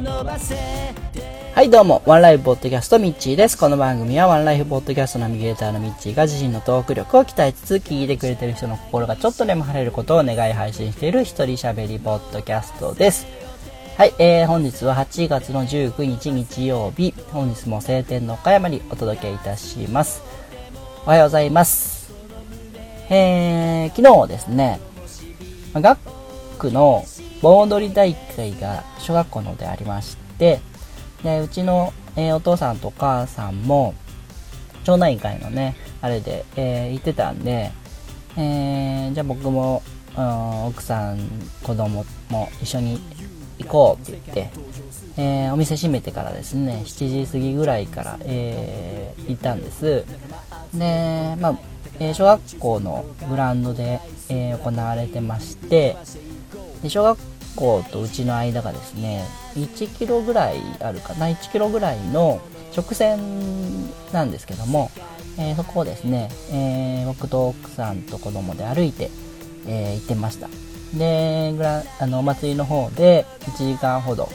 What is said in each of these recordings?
はいどうも、ワンライフポッドキャストミッチーです。この番組はワンライフポッドキャストナビゲーターのミッチーが自身のトーク力を鍛えつつ聞いてくれてる人の心がちょっとでも晴れることを願い配信している一人喋りポッドキャストです。はい、えー、本日は8月の19日日曜日、本日も晴天の岡山にお届けいたします。おはようございます。えー、昨日ですね、学区の盆踊り大会が小学校のでありまして、で、うちの、えーお父さんとお母さんも、町内会のね、あれで、えー行ってたんで、えーじゃあ僕も、うん奥さん、子供も一緒に行こうって言って、えーお店閉めてからですね、7時過ぎぐらいから、えー行ったんです。で、まあ、えー小学校のグラウンドで、え行われてまして、で小学校とうちの間がですね1キロぐらいあるかな1キロぐらいの直線なんですけども、えーそこをですね、えー僕と奥さんと子供で歩いて、えー行ってました。でグラあのお祭りの方で1時間ほど、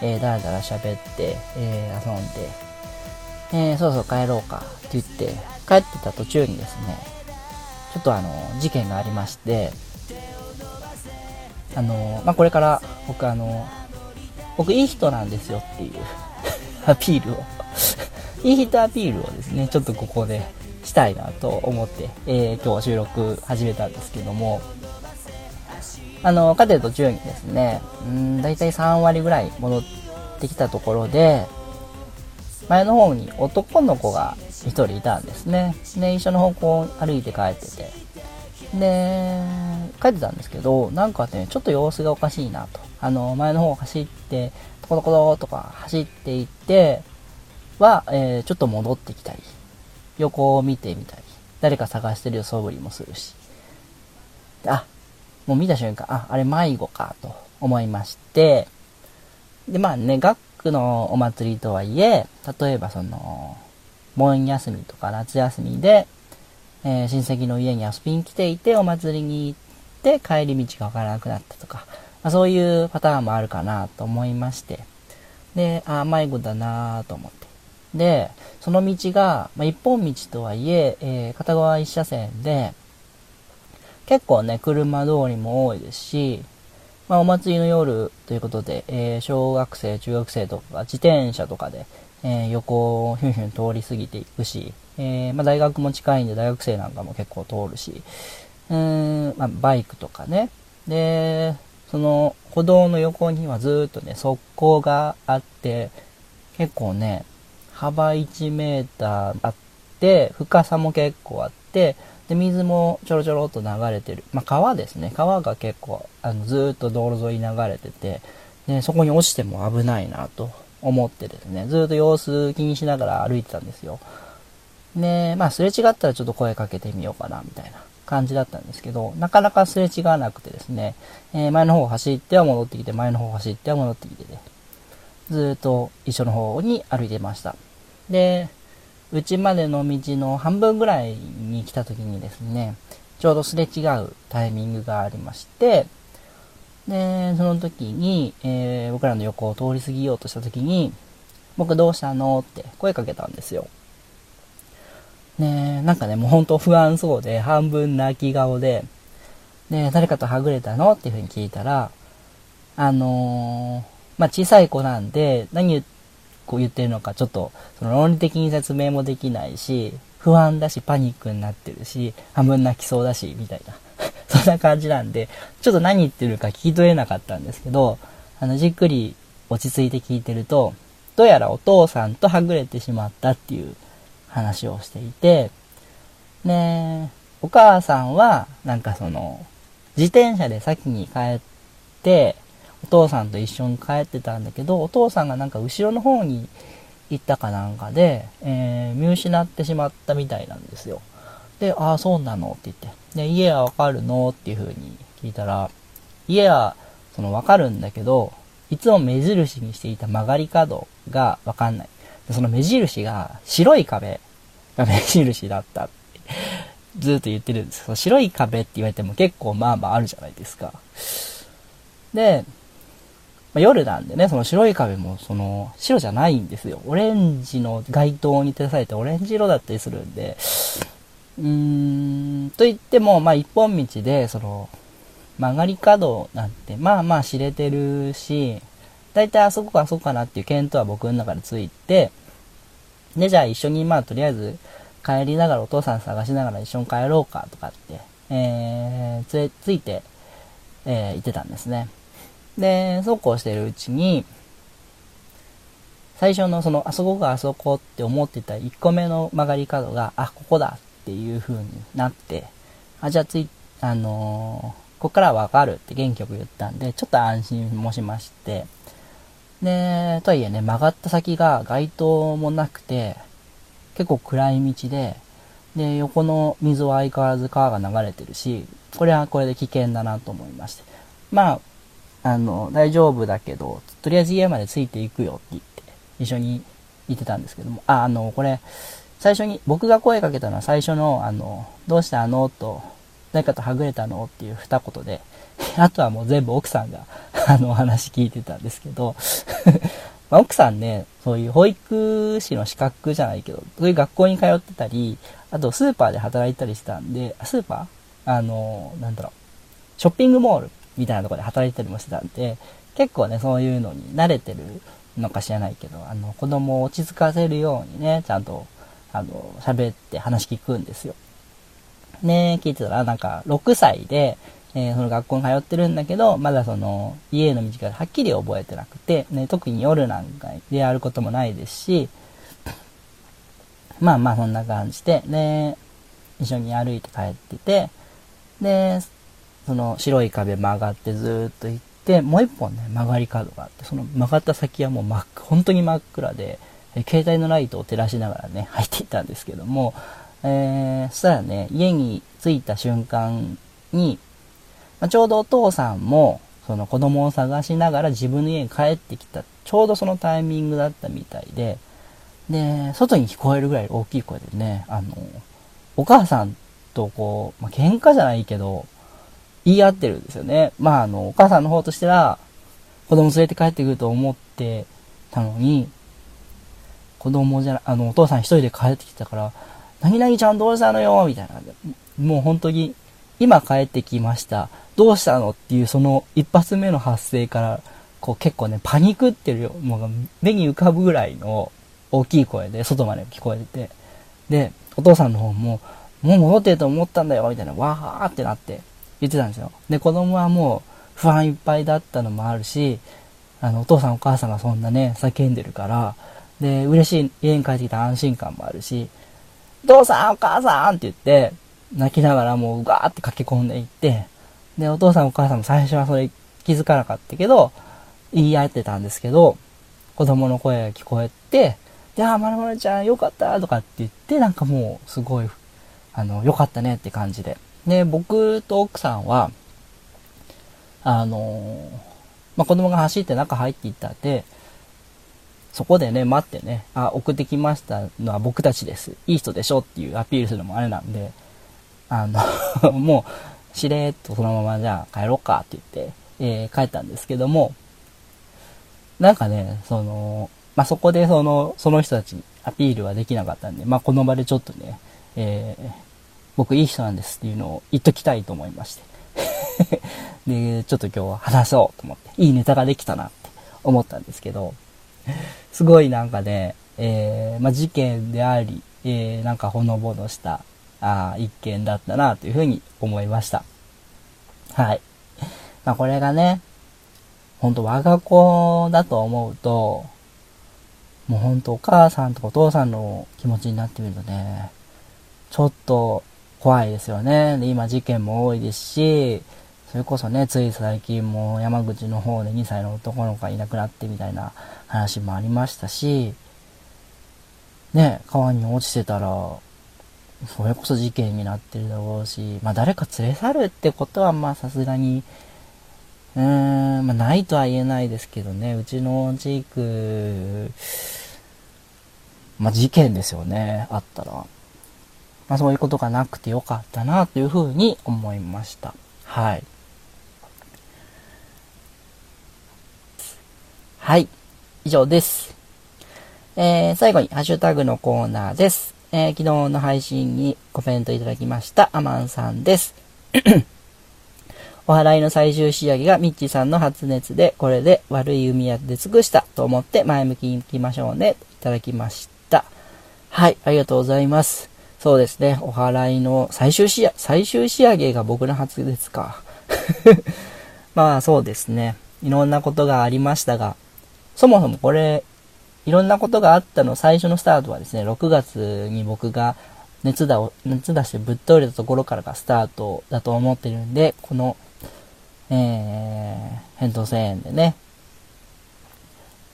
えーだらだら喋って、え遊んで、えそろそろ帰ろうかって言って帰ってた途中にですねちょっとあの事件がありましてあの、まあ、これから僕あの、僕いい人なんですよっていう アピールをいい人アピールをですね、ちょっとここでしたいなと思って、えー今日収録始めたんですけども、あの、勝てる途中にですね、うん、だいたい3割ぐらい戻ってきたところで、前の方に男の子が一人いたんですね。で、一緒の方向を歩いて帰ってて。で、帰ってたんですけど、なんかね、ちょっと様子がおかしいなと。あの、前の方を走って、トコトコトとか走っていって、は、えーちょっと戻ってきたり、横を見てみたり、誰か探してるよ素振りもするし。あ、もう見た瞬間、あ、あれ迷子かと思いまして、で、まあね、学区のお祭りとはいえ、例えばその、盆休みとか夏休みで、えー親戚の家に遊びに来ていて、お祭りに行って帰り道がわからなくなったとか、まあ、そういうパターンもあるかなと思いまして、で、あ迷子だなと思って。で、その道が、まあ、一本道とはいええー片側一車線で、結構ね、車通りも多いですし、まあ、お祭りの夜ということで、えー小学生、中学生とか自転車とかで、えー横をヒュンヒュン通り過ぎていくし、えーまあ、大学も近いんで大学生なんかも結構通るし、うーん、まあ、バイクとかね。で、その歩道の横にはずっとね、側溝があって、結構ね、幅1メーターあって、深さも結構あって、で、水もちょろちょろっと流れてる。まあ、川ですね。川が結構、あの、ずっと道路沿い流れてて、で、そこに落ちても危ないなと思ってですね、ずっと様子気にしながら歩いてたんですよ。で、まあ、すれ違ったらちょっと声かけてみようかな、みたいな感じだったんですけど、なかなかすれ違わなくてですね、えー前の方を走っては戻ってきて、前の方を走っては戻ってきてで、ずっと一緒の方に歩いてました。で、うちまでの道の半分ぐらいに来た時にですね、ちょうどすれ違うタイミングがありまして、で、その時に、えー僕らの横を通り過ぎようとした時に、僕どうしたのって声かけたんですよ。ねなんかね、もう本当不安そうで、半分泣き顔で、で、誰かとはぐれたの？っていう風に聞いたら、あのーまあ、小さい子なんで、何言こう言ってるのかちょっと、その論理的に説明もできないし、不安だし、パニックになってるし、半分泣きそうだし、みたいな。そんな感じなんで、ちょっと何言ってるか聞き取れなかったんですけど、あの、じっくり落ち着いて聞いてると、どうやらお父さんとはぐれてしまったっていう話をしていて、ねお母さんは、なんかその、自転車で先に帰って、お父さんと一緒に帰ってたんだけど、お父さんがなんか後ろの方に行ったかなんかで、えー見失ってしまったみたいなんですよ。で、ああ、そうなの？って言って。で、家はわかるの？っていう風に聞いたら、家は、そのわかるんだけど、いつも目印にしていた曲がり角がわかんない。その目印が白い壁が 目印だったってずっと言ってるんです。その白い壁って言われても結構まあまああるじゃないですか。で、まあ、夜なんでね、その白い壁もその白じゃないんですよ。オレンジの街灯に照らされてオレンジ色だったりするんで、うーん、と言っても、まあ一本道で、その、曲がり角なんて、まあまあ知れてるし、大体あそこかあそこかなっていう検討は僕の中でついて、で、じゃあ一緒にまあとりあえず帰りながらお父さん探しながら一緒に帰ろうかとかって、えー、つ、ついて、えー、言ってたんですね。で、そうこうしてるうちに、最初のその、あそこがあそこって思ってた1個目の曲がり角が、あ、ここだっていう風になって、あ、じゃあつい、あのーここからわかるって元気よく言ったんで、ちょっと安心もしまして、で、とはいえね、曲がった先が街灯もなくて、結構暗い道で、で、横の水は相変わらず川が流れてるし、これはこれで危険だなと思いまして。まあ、あの、大丈夫だけど、とりあえず家までついていくよって言って、一緒に行ってたんですけども、あ、あの、これ、最初に、僕が声かけたのは最初の、あの、どうしたのと、誰かとはぐれたの？っていう二言で、あとはもう全部奥さんが、あの、お話聞いてたんですけど、まあ、奥さんね、そういう保育士の資格じゃないけど、そういう学校に通ってたり、あとスーパーで働いたりしたんで、スーパー？あの、なんだろう、ショッピングモールみたいなところで働いたりもしてたんで、結構ね、そういうのに慣れてるのか知らないけど、あの、子供を落ち着かせるようにね、ちゃんと、あの、喋って話聞くんですよ。ね、聞いてたら、なんか、6歳で、えー、その学校に通ってるんだけど、まだその、家の道がはっきり覚えてなくて、ね、特に夜なんかでやることもないですし、まあまあそんな感じで、で、一緒に歩いて帰ってて、で、その白い壁曲がってずっと行って、もう一本ね、曲がり角があって、その曲がった先はもう真っ、本当に真っ暗で、携帯のライトを照らしながらね、入っていったんですけども、えー、そしたらね、家に着いた瞬間に、まあ、ちょうどお父さんも、その子供を探しながら自分の家に帰ってきた、ちょうどそのタイミングだったみたいで、で、外に聞こえるぐらい大きい声でね、あの、お母さんとこう、まあ、喧嘩じゃないけど、言い合ってるんですよね。まあ、あの、お母さんの方としては、子供連れて帰ってくると思ってたのに、子供じゃあの、お父さん一人で帰ってきたから、何々ちゃんどうしたのよみたいな。もう本当に、今帰ってきました。どうしたのっていうその一発目の発生から、こう結構ね、パニクってるよ。もう目に浮かぶぐらいの大きい声で外まで聞こえてて。で、お父さんの方も、もう戻ってると思ったんだよみたいな、わーってなって言ってたんですよ。で、子供はもう不安いっぱいだったのもあるし、あの、お父さんお母さんがそんなね、叫んでるから、で、嬉しい、家に帰ってきた安心感もあるし、お父さんお母さんって言って、泣きながらもうガーって駆け込んでいって、で、お父さんお母さんも最初はそれ気づかなかったけど、言い合ってたんですけど、子供の声が聞こえて、で、あ、まるまるちゃんよかったとかって言って、なんかもうすごい、あの、よかったねって感じで。で、僕と奥さんは、あのまあ、子供が走って中入っていったんで、そこでね、待ってね、あ、送ってきましたのは僕たちです。いい人でしょっていうアピールするのもあれなんで、あの もう、しれーっとそのままじゃあ帰ろうかって言って、えー、帰ったんですけども、なんかね、その、まあ、そこでその、その人たちにアピールはできなかったんで、まあ、この場でちょっとね、えー、僕いい人なんですっていうのを言っときたいと思いまして。で、ちょっと今日は話そうと思って、いいネタができたなって思ったんですけど、すごいなんかね、えー、まあ、事件であり、えー、なんかほのぼのした、あ一件だったなというふうに思いました。はい。まあ、これがね、ほんと我が子だと思うと、もうほんとお母さんとお父さんの気持ちになってみるとね、ちょっと怖いですよね。で、今事件も多いですし、それこそね、つい最近も山口の方で2歳の男の子がいなくなってみたいな話もありましたし、ね、川に落ちてたら、それこそ事件になってるだろうし、まあ誰か連れ去るってことはまあさすがに、うーん、まあないとは言えないですけどね、うちの地区、まあ事件ですよね、あったら。まあそういうことがなくてよかったなというふうに思いました。はい。はい。以上です。えー、最後にハッシュタグのコーナーです。えー、昨日の配信にコメントいただきました、アマンさんです。お払いの最終仕上げがミッチーさんの発熱で、これで悪い海や出尽くしたと思って前向きに行きましょうね。いただきました。はい、ありがとうございます。そうですね、お払いの最終仕上げ、最終仕上げが僕の発熱か。まあそうですね。いろんなことがありましたが、そもそもこれ、いろんなことがあったの最初のスタートはですね、6月に僕が熱だを、熱出してぶっ倒れたところからがスタートだと思ってるんで、このえー、返答1000でね、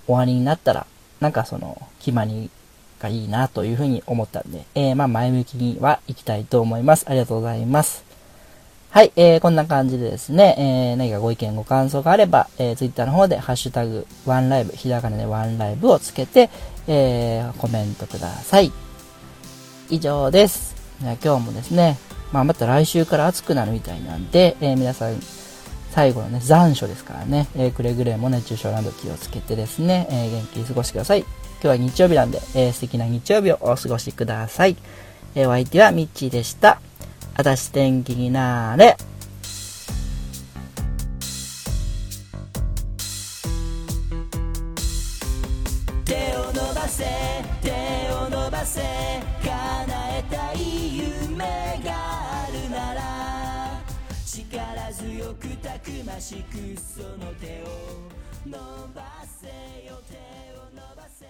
終わりになったら、なんかその、決まりがいいなというふうに思ったんで、えー、まあ前向きには行きたいと思います。ありがとうございます。はい、えー、こんな感じでですね、えー、何かご意見ご感想があれば、えー、Twitter の方で、ハッシュタグ、ワンライブ、ひらがなでワンライブをつけて、えー、コメントください。以上です。今日もですね、まあまた来週から暑くなるみたいなんで、えー、皆さん、最後のね、残暑ですからね、えー、くれぐれも熱中症など気をつけてですね、えー、元気に過ごしてください。今日は日曜日なんで、えー、素敵な日曜日をお過ごしください。えー、お相手はミッチーでした。あたし天気になれ。手を伸ばせ、手を伸ばせ、叶えたい夢があるなら力強くたくましくその手を伸ばせよ手を伸ばせ